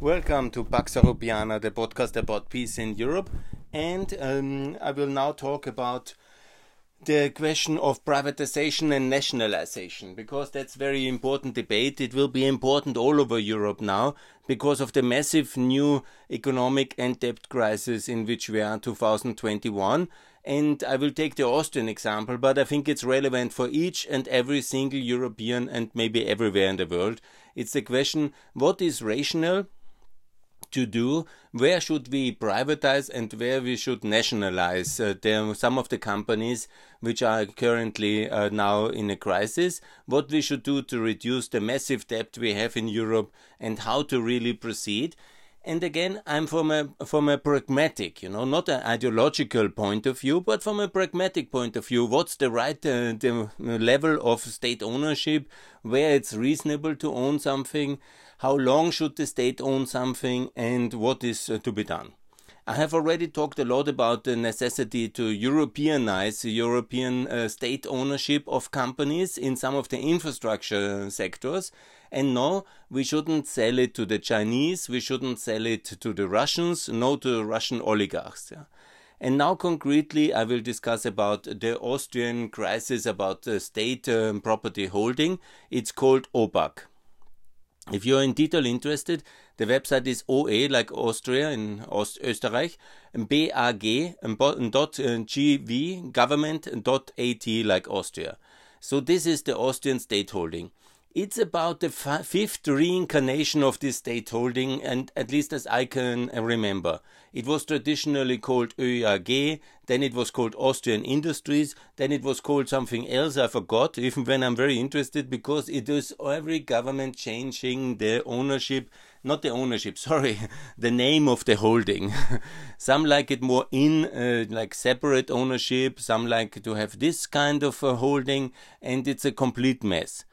Welcome to Pax Europiana, the podcast about peace in Europe. And um, I will now talk about the question of privatization and nationalization because that's very important debate. It will be important all over Europe now because of the massive new economic and debt crisis in which we are in 2021. And I will take the Austrian example, but I think it's relevant for each and every single European and maybe everywhere in the world. It's the question what is rational to do where should we privatize and where we should nationalize uh, there some of the companies which are currently uh, now in a crisis? What we should do to reduce the massive debt we have in Europe and how to really proceed? And again i'm from a from a pragmatic you know not an ideological point of view but from a pragmatic point of view what's the right uh, the level of state ownership where it's reasonable to own something how long should the state own something and what is uh, to be done I have already talked a lot about the necessity to Europeanize European uh, state ownership of companies in some of the infrastructure sectors. And no, we shouldn't sell it to the Chinese, we shouldn't sell it to the Russians, no to Russian oligarchs. Yeah. And now, concretely, I will discuss about the Austrian crisis about the state um, property holding. It's called ÖBAG. If you're in detail interested, the website is OE, like Austria in Ost Österreich, BAG, dot uh, GV, government, dot AT, like Austria. So this is the Austrian state holding. It's about the fifth reincarnation of this state holding, and at least as I can remember. It was traditionally called ÖIAG, then it was called Austrian Industries, then it was called something else, I forgot, even when I'm very interested, because it is every government changing the ownership, not the ownership, sorry, the name of the holding. some like it more in, uh, like separate ownership, some like to have this kind of uh, holding, and it's a complete mess.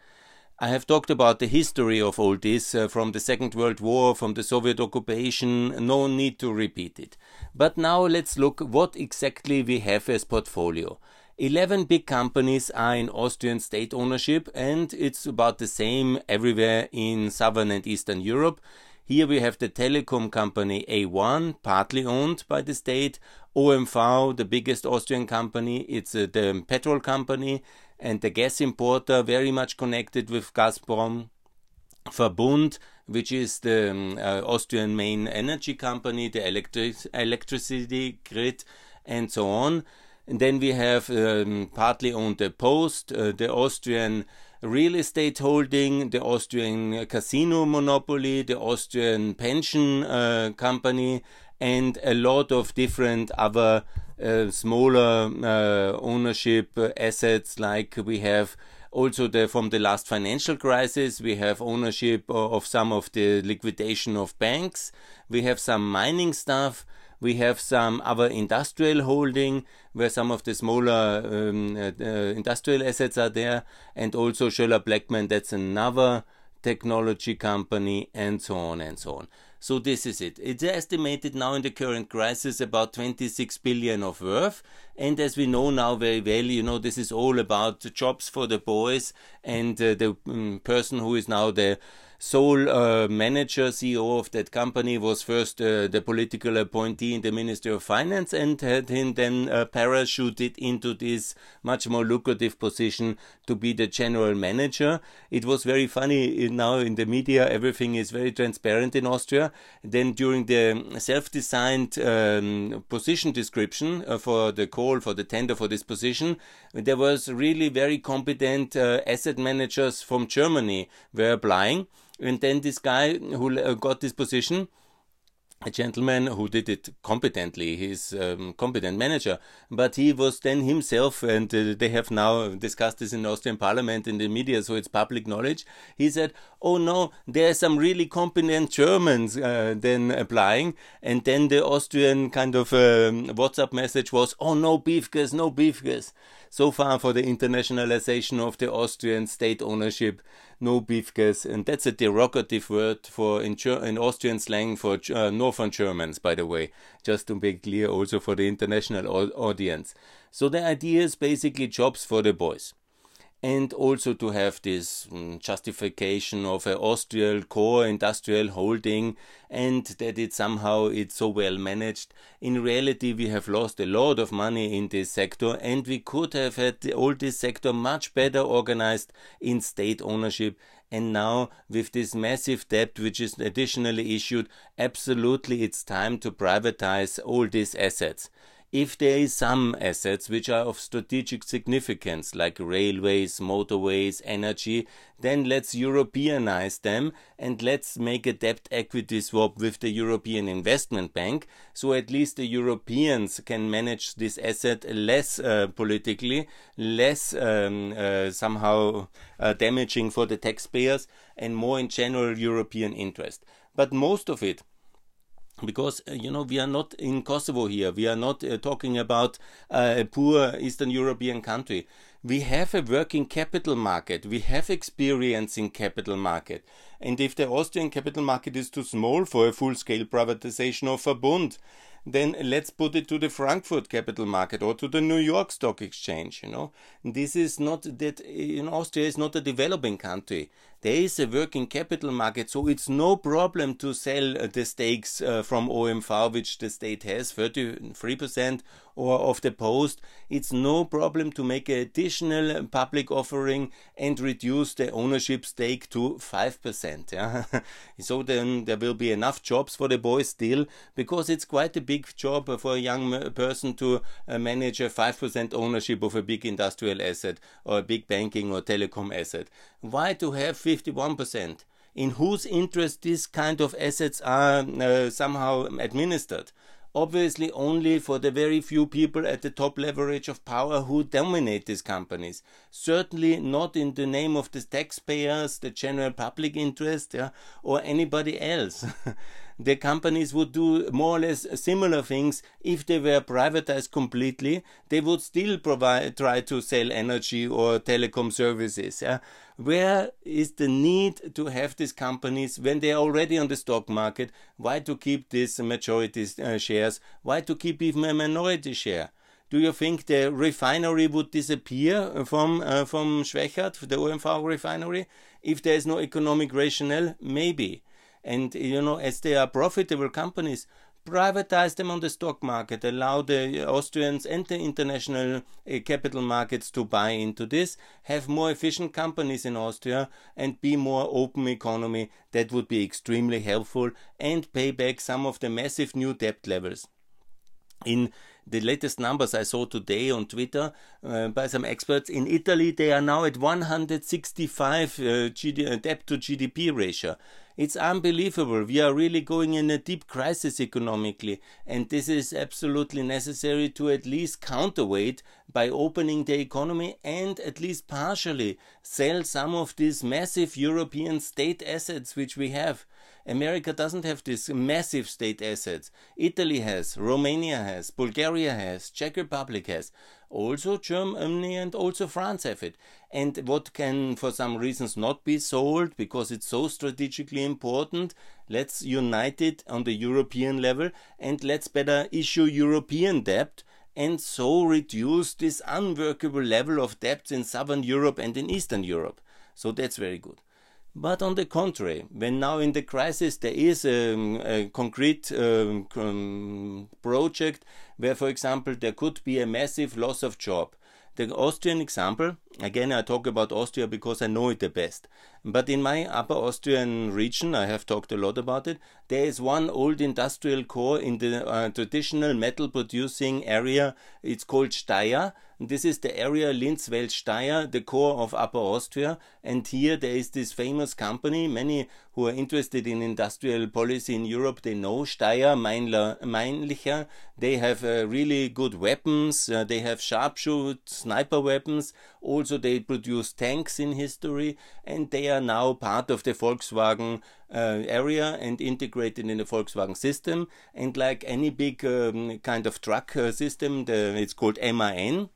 I have talked about the history of all this uh, from the Second World War, from the Soviet occupation, no need to repeat it. But now let's look what exactly we have as portfolio. 11 big companies are in Austrian state ownership and it's about the same everywhere in southern and eastern Europe. Here we have the telecom company A1, partly owned by the state, OMV, the biggest Austrian company, it's uh, the petrol company, and the gas importer very much connected with Gazprom. Verbund, which is the um, uh, Austrian main energy company, the electric electricity grid, and so on. And then we have um, partly owned the Post, uh, the Austrian real estate holding, the Austrian casino monopoly, the Austrian pension uh, company, and a lot of different other uh, smaller uh, ownership assets. Like we have also the, from the last financial crisis we have ownership of some of the liquidation of banks. We have some mining stuff. We have some other industrial holding where some of the smaller um, uh, industrial assets are there. And also Schoeller Bleckmann that's another technology company and so on and so on so this is it. It's estimated now in the current crisis about 26 billion of worth. And as we know now very well, you know, this is all about the jobs for the boys and uh, the um, person who is now the sole uh, manager, CEO of that company, was first uh, the political appointee in the Ministry of Finance and had him then uh, parachuted into this much more lucrative position to be the general manager. It was very funny now in the media, everything is very transparent in Austria. Then during the self designed um, position description uh, for the call for the tender for this position, there was really very competent uh, asset managers from Germany were applying. And then this guy who uh, got this position, a gentleman who did it competently, he's a um, competent manager, but he was then himself, and uh, they have now discussed this in Austrian parliament in the media, so it's public knowledge. He said, Oh no, there are some really competent Germans uh, then applying, and then the Austrian kind of um, WhatsApp message was, Oh no, Piefkes, no Piefkes. So far for the internationalization of the Austrian state ownership, no Piefkes, and that's a derogative word for in, in Austrian slang for uh, Northern Germans, by the way, just to be clear also for the international audience. So the idea is basically jobs for the boys. And also to have this um, justification of an Austrian core industrial holding and that it somehow it's so well managed. In reality, we have lost a lot of money in this sector and we could have had all this sector much better organized in state ownership and now with this massive debt which is additionally issued absolutely it's time to privatize all these assets if there is some assets which are of strategic significance, like railways, motorways, energy, then let's Europeanize them and let's make a debt equity swap with the European Investment Bank, so at least the Europeans can manage this asset less uh, politically, less um, uh, somehow uh, damaging for the taxpayers, and more in general European interest. But most of it because uh, you know we are not in Kosovo here. We are not uh, talking about uh, a poor Eastern European country. We have a working capital market. We have experience in capital market. And if the Austrian capital market is too small for a full-scale privatization of Verbund, then let's put it to the Frankfurt capital market or to the New York Stock Exchange. You know, this is not that in Austria is not a developing country. There is a working capital market, so it's no problem to sell uh, the stakes uh, from OMV, which the state has, 33% or of the post. It's no problem to make an additional public offering and reduce the ownership stake to 5%. Yeah? so then there will be enough jobs for the boys still, because it's quite a big job for a young person to uh, manage a 5% ownership of a big industrial asset or a big banking or telecom asset. Why to have 51%? In whose interest these kind of assets are uh, somehow administered? Obviously, only for the very few people at the top leverage of power who dominate these companies. Certainly not in the name of the taxpayers, the general public interest, yeah, or anybody else. the companies would do more or less similar things if they were privatized completely. They would still provide, try to sell energy or telecom services. Yeah? Where is the need to have these companies when they are already on the stock market? Why to keep these majority uh, shares? Why to keep even a minority share? Do you think the refinery would disappear from uh, from Schwechat, the OMV refinery, if there is no economic rationale? Maybe. And you know, as they are profitable companies, privatize them on the stock market, allow the Austrians and the international uh, capital markets to buy into this, have more efficient companies in Austria, and be more open economy. That would be extremely helpful and pay back some of the massive new debt levels. In the latest numbers I saw today on Twitter uh, by some experts in Italy, they are now at 165 uh, uh, debt to GDP ratio. It's unbelievable. We are really going in a deep crisis economically, and this is absolutely necessary to at least counterweight by opening the economy and at least partially sell some of these massive European state assets which we have. America doesn't have these massive state assets. Italy has, Romania has, Bulgaria has, Czech Republic has. Also Germany and also France have it. And what can for some reasons not be sold because it's so strategically important, let's unite it on the European level and let's better issue European debt and so reduce this unworkable level of debts in southern Europe and in eastern Europe. So that's very good. But on the contrary, when now in the crisis there is a, a concrete um, project where, for example, there could be a massive loss of job. The Austrian example, again, I talk about Austria because I know it the best. But in my upper Austrian region, I have talked a lot about it, there is one old industrial core in the uh, traditional metal producing area. It's called Steyr this is the area Linz-Wels Steyr, the core of Upper Austria. And here there is this famous company. Many who are interested in industrial policy in Europe, they know Steyr, Mannlicher. They have uh, really good weapons. Uh, they have sharpshoot sniper weapons. Also, they produce tanks in history. And they are now part of the Volkswagen uh, area and integrated in the Volkswagen system. And like any big um, kind of truck uh, system, the, it's called MAN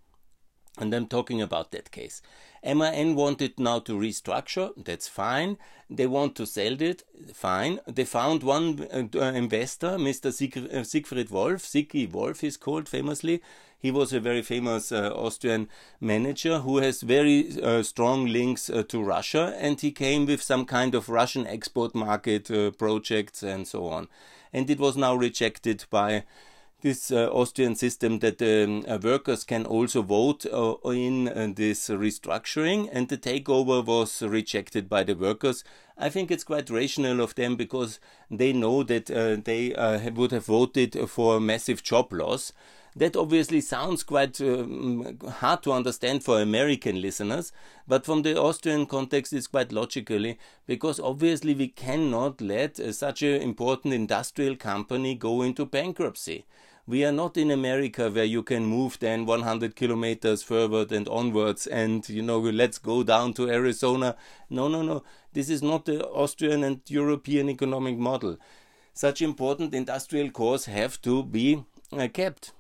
and I'm talking about that case. MAN wanted now to restructure, that's fine. They want to sell it, fine. They found one uh, investor, Mr. Uh, Siegfried Wolf, Sigi Wolf is called famously. He was a very famous uh, Austrian manager who has very uh, strong links uh, to Russia, and he came with some kind of Russian export market projects and so on. And it was now rejected by this uh, Austrian system that um, uh, workers can also vote uh, in uh, this restructuring, and the takeover was rejected by the workers. I think it's quite rational of them because they know that uh, they uh, would have voted for massive job loss. That obviously sounds quite um, hard to understand for American listeners, but from the Austrian context, it's quite logically because obviously we cannot let such an important industrial company go into bankruptcy. We are not in America where you can move then 100 kilometers forward and onwards and, you know, let's go down to Arizona. No, no, no. This is not the Austrian and European economic model. Such important industrial cores have to be uh, kept.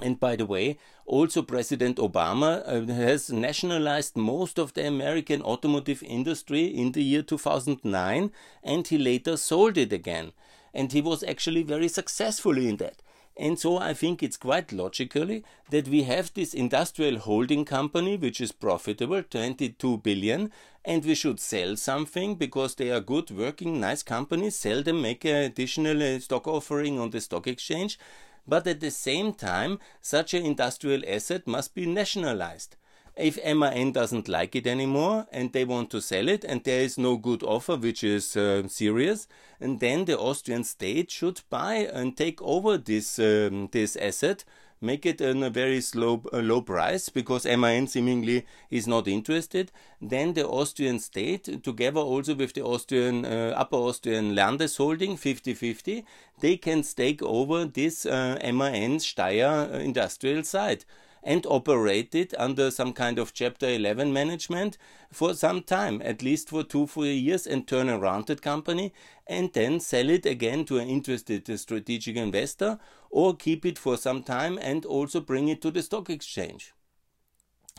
And by the way, also President Obama uh, has nationalized most of the American automotive industry in the year 2009 and he later sold it again. And he was actually very successful in that. And so I think it's quite logically that we have this industrial holding company which is profitable, 22 billion, and we should sell something because they are good working, nice companies, sell them, make an additional uh, stock offering on the stock exchange. But at the same time, such an industrial asset must be nationalized if MAN doesn't like it anymore and they want to sell it and there is no good offer which is uh, serious and then the Austrian state should buy and take over this um, this asset make it in a very slow uh, low price because MAN seemingly is not interested then the Austrian state together also with the Austrian uh, upper Austrian Landesholding 50-50 they can take over this uh, MAN Steyr uh, industrial site and operate it under some kind of Chapter 11 management for some time, at least for two, three years, and turn around that company and then sell it again to an interested strategic investor or keep it for some time and also bring it to the stock exchange.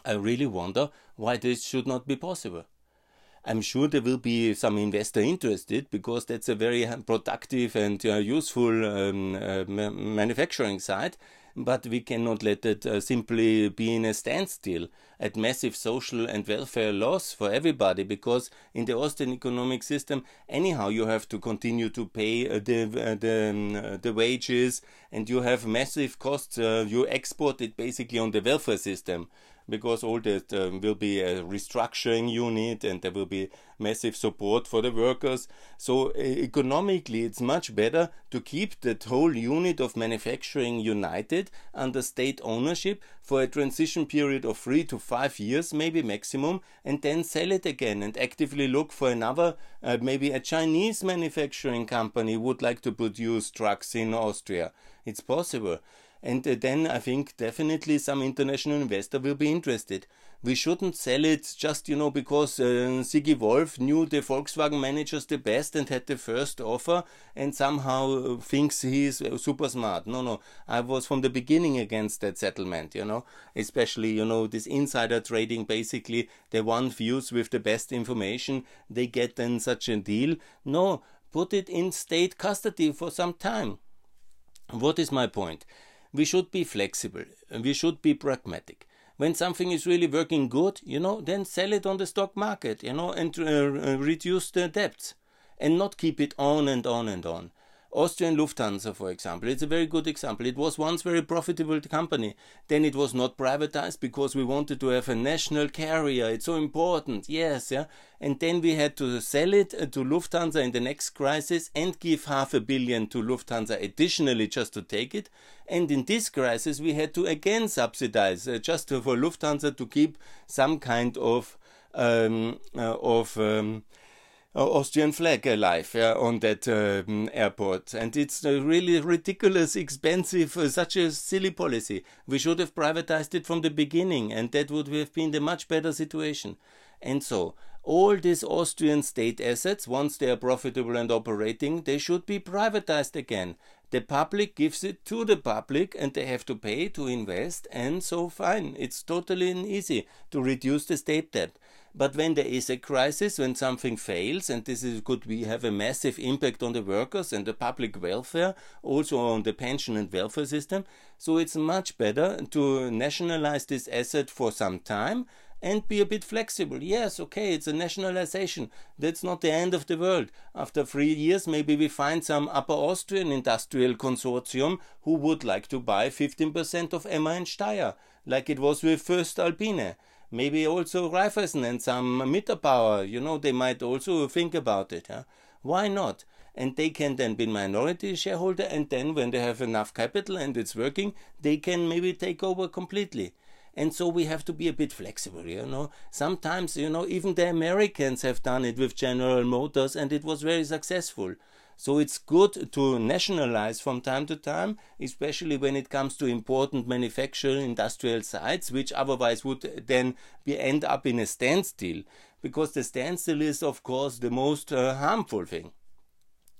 I really wonder why this should not be possible. I'm sure there will be some investor interested because that's a very productive and uh, useful um, uh, manufacturing site but we cannot let it uh, simply be in a standstill at massive social and welfare loss for everybody because in the Austrian economic system anyhow you have to continue to pay uh, the uh, the, um, uh, the wages and you have massive costs uh, you export it basically on the welfare system because all that um, will be a restructuring unit and there will be massive support for the workers. So economically, it's much better to keep that whole unit of manufacturing united under state ownership for a transition period of three to five years, maybe maximum, and then sell it again and actively look for another, uh, maybe a Chinese manufacturing company would like to produce trucks in Austria. It's possible. And uh, then I think definitely some international investor will be interested. We shouldn't sell it just, you know, because uh, Sigi Wolf knew the Volkswagen managers the best and had the first offer and somehow uh, thinks he is uh, super smart. No, no. I was from the beginning against that settlement, you know, especially, you know, this insider trading basically, the one views with the best information, they get then such a deal. No, put it in state custody for some time. What is my point? We should be flexible. We should be pragmatic. When something is really working good you know then sell it on the stock market you know and uh, reduce the debts and not keep it on and on and on Austrian Lufthansa, for example, it's a very good example. It was once very profitable company. Then it was not privatized because we wanted to have a national carrier. It's so important. Yes, yeah. And then we had to sell it uh, to Lufthansa in the next crisis and give half a billion to Lufthansa additionally just to take it. And in this crisis, we had to again subsidize uh, just to, for Lufthansa to keep some kind of um, uh, of um, Austrian flag alive yeah, on that um, airport. And it's a really ridiculous, expensive, uh, such a silly policy. We should have privatized it from the beginning, and that would have been a much better situation. And so, all these Austrian state assets, once they are profitable and operating, they should be privatized again. The public gives it to the public and they have to pay to invest, and so fine. It's totally easy to reduce the state debt. But when there is a crisis, when something fails, and this is, could we have a massive impact on the workers and the public welfare, also on the pension and welfare system, so it's much better to nationalize this asset for some time and be a bit flexible. Yes, okay, it's a nationalization. That's not the end of the world. After three years, maybe we find some Upper Austrian industrial consortium who would like to buy 15% of MAN Steyr, like it was with voestalpine maybe also Raiffeisen and some Mitterbauer, you know, they might also think about it. Huh? Why not? And they can then be minority shareholder, and then when they have enough capital and it's working, they can maybe take over completely. And so we have to be a bit flexible, you know. Sometimes, you know, even the Americans have done it with General Motors, and it was very successful. So it's good to nationalize from time to time, especially when it comes to important manufacturing industrial sites, which otherwise would then be end up in a standstill, because the standstill is, of course, the most uh, harmful thing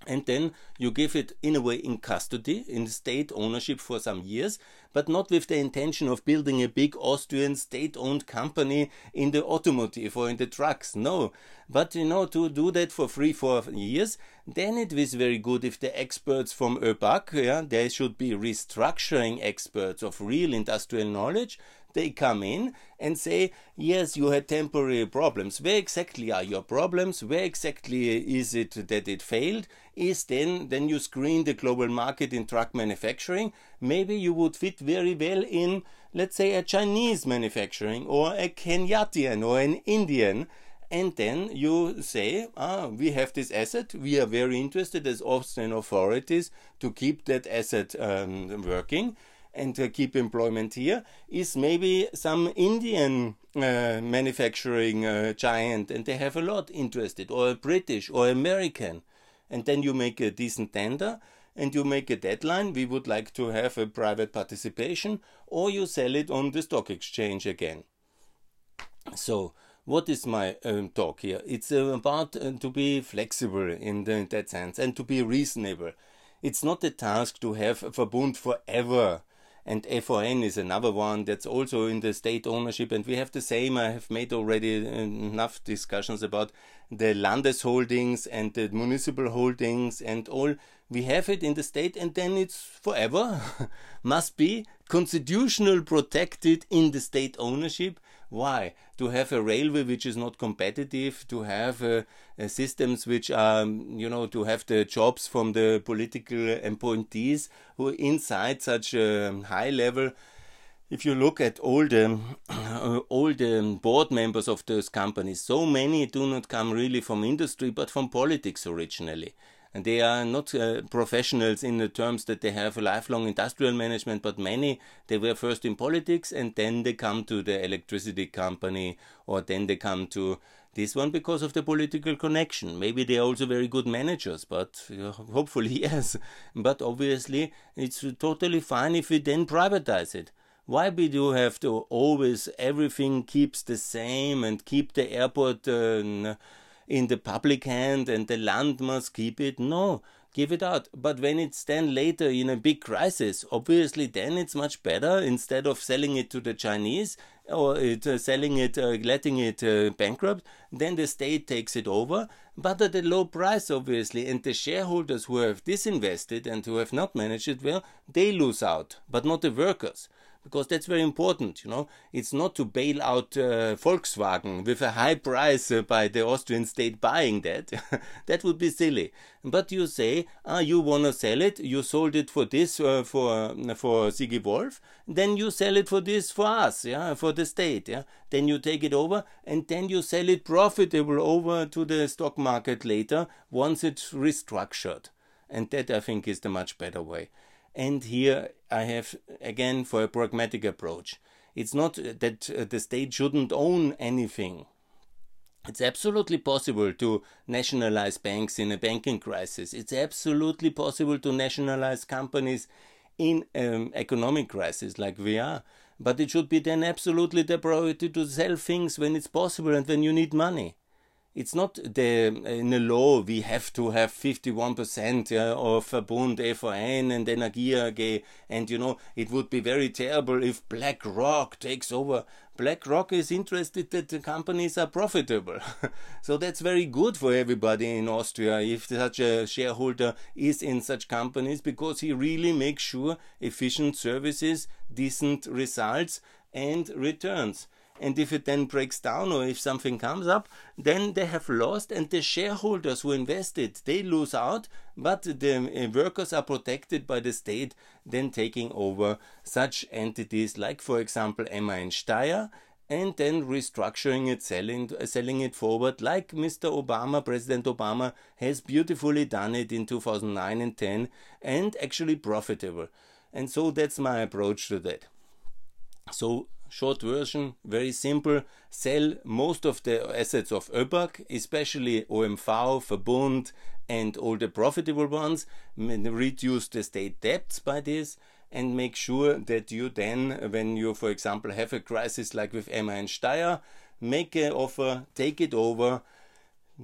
and then you give it in a way in custody in state ownership for some years but not with the intention of building a big austrian state owned company in the automotive or in the trucks no. But you know to do that for three four years then it is very good if the experts from ÖBAG yeah there should be restructuring experts of real industrial knowledge they come in and say, yes, you had temporary problems. Where exactly are your problems? Where exactly is it that it failed? Is then, then you screen the global market in truck manufacturing. Maybe you would fit very well in, let's say, a Chinese manufacturing or a Kenyatian or an Indian and then you say, ah, we have this asset, we are very interested as Austrian authorities to keep that asset um, working and uh, keep employment here is maybe some Indian uh, manufacturing uh, giant and they have a lot interested or a British or American. And then you make a decent tender and you make a deadline. We would like to have a private participation or you sell it on the stock exchange again. So what is my um, talk here? It's uh, about uh, to be flexible in, the, in that sense and to be reasonable. It's not a task to have a Verbund forever and FON is another one that's also in the state ownership. And we have the same. I have made already enough discussions about the Landesholdings and the municipal holdings and all. We have it in the state, and then it's forever. Must be constitutional protected in the state ownership why? To have a railway which is not competitive, to have uh, uh, systems which are, you know, to have the jobs from the political appointees who inside such a high level. If you look at all the uh, all the board members of those companies, so many do not come really from industry but from politics originally and they are not uh, professionals in the terms that they have a lifelong industrial management, but many they were first in politics and then they come to the electricity company or then they come to this one because of the political connection. Maybe they are also very good managers, but uh, hopefully yes. But obviously, it's totally fine if we then privatize it. Why we do have to always everything keeps the same and keep the airport? Uh, in the public hand and the land must keep it. No, give it out. But when it's then later in a big crisis, obviously then it's much better instead of selling it to the Chinese or it, uh, selling it, uh, letting it uh, bankrupt, then the state takes it over, but at a low price, obviously. And the shareholders who have disinvested and who have not managed it well, they lose out, but not the workers because that's very important. You know, it's not to bail out uh, Volkswagen with a high price uh, by the Austrian state buying that. that would be silly. But you say, ah, you wanna sell it? You sold it for this uh, for for Sigi Wolf. Then you sell it for this for us, yeah, for the state, yeah. Then you take it over and then you sell it profitable over to the stock market later once it's restructured. And that I think is the much better way. And here I have again for a pragmatic approach. It's not that uh, the state shouldn't own anything. It's absolutely possible to nationalize banks in a banking crisis. It's absolutely possible to nationalize companies in um, economic crisis like we are. But it should be then absolutely the priority to sell things when it's possible and when you need money. It's not the in the law we have to have 51% uh, of Verbund, EVN and Energie AG and you know it would be very terrible if BlackRock takes over. BlackRock is interested that the companies are profitable. so that's very good for everybody in Austria if such a shareholder is in such companies because he really makes sure efficient services, decent results and returns and if it then breaks down or if something comes up, then they have lost, and the shareholders who invested they lose out, but the uh, workers are protected by the state then taking over such entities like, for example, MAN Steyr. And then restructuring it, selling, selling it forward, like Mr. Obama, President Obama, has beautifully done it in 2009 and 10, and actually profitable. And so that's my approach to that. So short version, very simple, sell most of the assets of ÖBAG, especially OMV, Verbund, and all the profitable ones, reduce the state debts by this, and make sure that you then, when you, for example, have a crisis like with MAN Steyr, make an offer, take it over,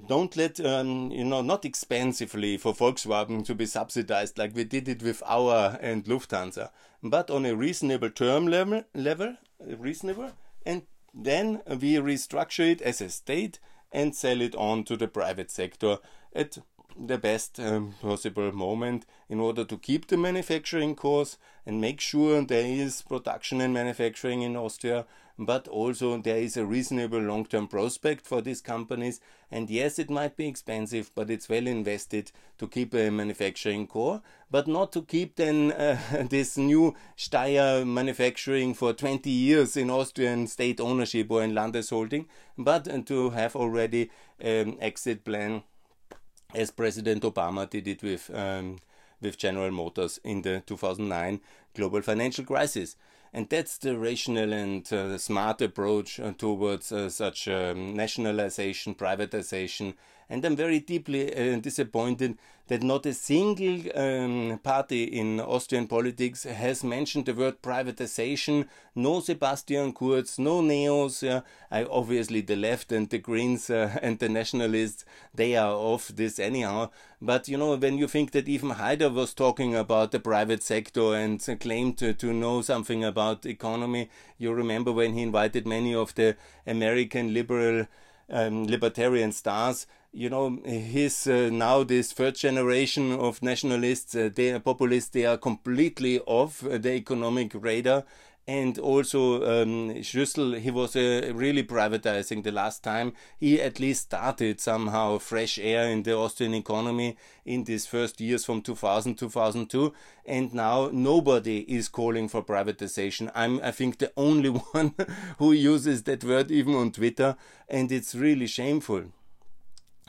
don't let um, you know not expensively for Volkswagen to be subsidized like we did it with AUA and Lufthansa, but on a reasonable term level, level reasonable, and then we restructure it as a state and sell it on to the private sector at the best um, possible moment in order to keep the manufacturing course and make sure there is production and manufacturing in Austria, but also there is a reasonable long term prospect for these companies. And yes, it might be expensive, but it's well invested to keep a manufacturing core, but not to keep then uh, this new Steyr manufacturing for 20 years in Austrian state ownership or in Landesholding, but to have already an um, exit plan as President Obama did it with um, with General Motors in the 2009 global financial crisis. And that's the rational and uh, smart approach uh, towards uh, such um, nationalization, privatization. And I'm very deeply uh, disappointed that not a single um, party in Austrian politics has mentioned the word privatization. No Sebastian Kurz, no Neos. Uh, I, obviously, the left and the Greens uh, and the nationalists, they are off this anyhow. But you know, when you think that even Haider was talking about the private sector and claimed to, to know something about economy, you remember when he invited many of the American liberal um, libertarian stars you know, his uh, now this third generation of nationalists, uh, they are populists, they are completely off the economic radar. And also, um, Schüssel, he was uh, really privatizing the last time. He at least started somehow fresh air in the Austrian economy in these first years from 2000, 2002. And now nobody is calling for privatization. I'm, I think, the only one who uses that word even on Twitter. And it's really shameful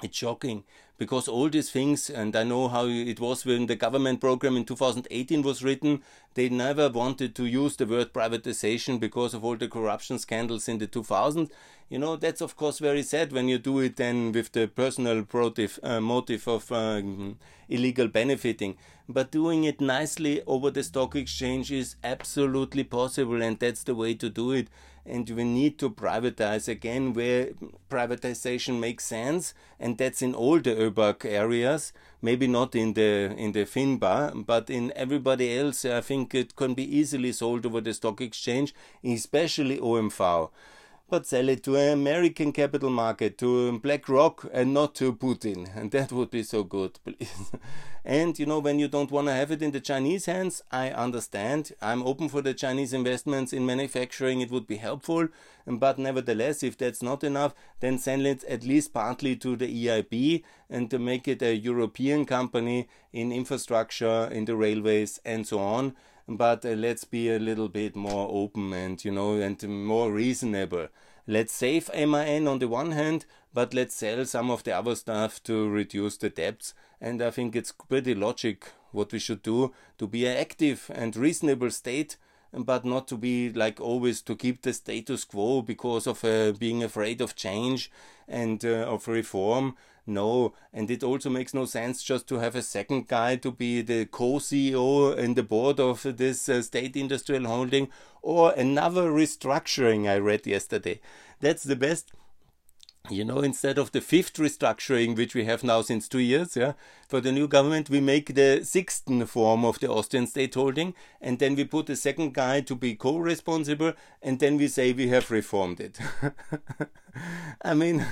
it's shocking because all these things, and I know how it was when the government program in 2018 was written, they never wanted to use the word privatization because of all the corruption scandals in the 2000s. You know, that's of course very sad when you do it then with the personal motive, uh, motive of uh, illegal benefiting. But doing it nicely over the stock exchange is absolutely possible, and that's the way to do it and we need to privatize again where privatization makes sense and that's in all the ÖBAG areas maybe not in the in the FIMBAG but in everybody else i think it can be easily sold over the stock exchange especially omv but sell it to an American capital market, to BlackRock, and not to Putin. And that would be so good, please. and you know, when you don't want to have it in the Chinese hands, I understand. I'm open for the Chinese investments in manufacturing, it would be helpful. But nevertheless, if that's not enough, then sell it at least partly to the EIB and to make it a European company in infrastructure, in the railways, and so on but uh, let's be a little bit more open and you know and more reasonable. Let's save MAN on the one hand but let's sell some of the other stuff to reduce the debts. And i think it's pretty logic what we should do to be an active and reasonable state but not to be like always to keep the status quo because of uh, being afraid of change and uh, of reform no, and it also makes no sense just to have a second guy to be the co-CEO in the board of this uh, state industrial holding or another restructuring I read yesterday. That's the best you know, instead of the fifth restructuring, which we have now since two years, yeah, for the new government, we make the sixth form of the Austrian state holding, and then we put the second guy to be co-responsible, and then we say we have reformed it. I mean,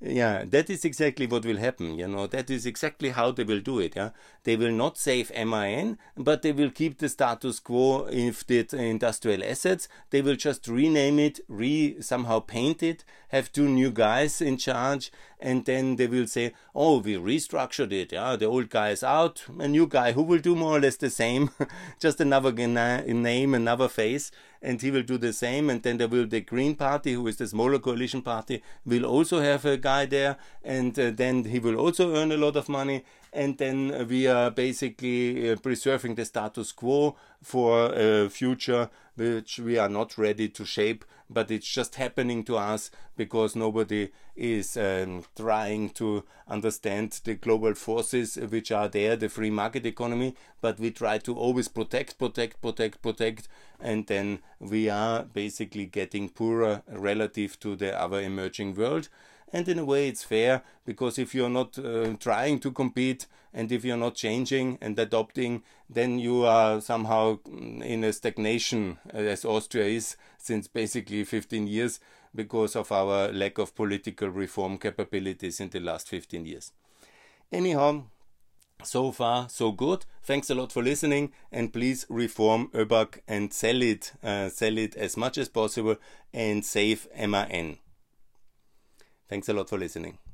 yeah, that is exactly what will happen. You know, that is exactly how they will do it. Yeah, they will not save MAN, but they will keep the status quo if the industrial assets. They will just rename it, re somehow paint it, have two new guys in charge, and then they will say, "Oh, we restructured it. Yeah, the old guy is out, a new guy who will do more or less the same, just another name, another face." And he will do the same. And then there will the Green Party, who is the smaller coalition party, will also have a guy there, and uh, then he will also earn a lot of money. And then we are basically uh, preserving the status quo for a future which we are not ready to shape, but it's just happening to us because nobody is um, trying to understand the global forces which are there, the free market economy, but we try to always protect, protect, protect, protect, and then we are basically getting poorer relative to the other emerging world and in a way it's fair because if you're not uh, trying to compete and if you're not changing and adopting then you are somehow in a stagnation uh, as austria is since basically 15 years because of our lack of political reform capabilities in the last 15 years. Anyhow so far so good. Thanks a lot for listening and please reform ÖBAG and sell it uh, sell it as much as possible and save MAN Thanks a lot for listening.